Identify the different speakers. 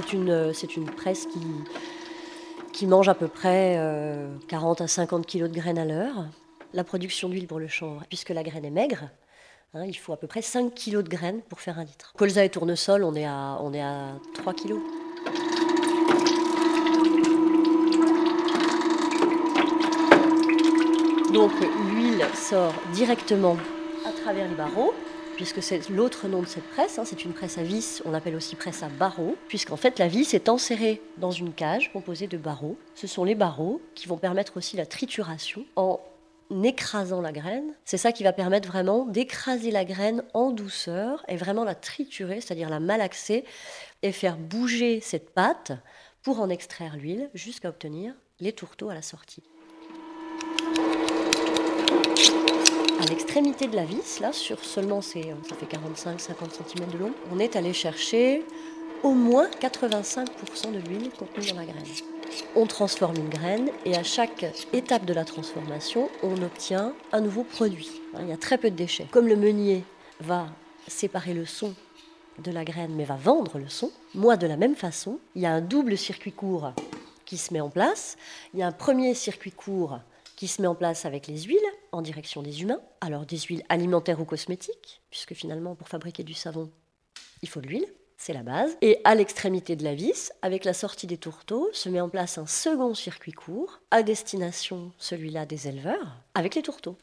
Speaker 1: C'est une, c'est une presse qui, mange à peu près 40 à 50 kg de graines à l'heure. La production d'huile pour le chanvre, puisque la graine est maigre, hein, il faut à peu près 5 kg de graines pour faire un litre. Colza et tournesol, on est à, on est à 3 kg. Donc l'huile sort directement à travers les barreaux, puisque c'est l'autre nom de cette presse, hein, c'est une presse à vis, on l'appelle aussi presse à barreaux, puisqu'en fait la vis est enserrée dans une cage composée de barreaux. Ce sont les barreaux qui vont permettre aussi la trituration en écrasant la graine. C'est ça qui va permettre vraiment d'écraser la graine en douceur et vraiment la triturer, c'est-à-dire la malaxer et faire bouger cette pâte pour en extraire l'huile jusqu'à obtenir les tourteaux à la sortie. L'extrémité de la vis, là, sur seulement, ça fait 45-50 cm de long, on est allé chercher au moins 85% de l'huile contenue dans la graine. On transforme une graine et à chaque étape de la transformation, on obtient un nouveau produit. Hein, il y a très peu de déchets. Comme le meunier va séparer le son de la graine mais va vendre le son, moi de la même façon, il y a un double circuit court qui se met en place. Il y a un premier circuit court qui se met en place avec les huiles en direction des humains. Alors des huiles alimentaires ou cosmétiques, puisque finalement pour fabriquer du savon, il faut de l'huile, c'est la base. Et à l'extrémité de la vis, avec la sortie des tourteaux, se met en place un second circuit court, à destination celui-là des éleveurs, avec les tourteaux.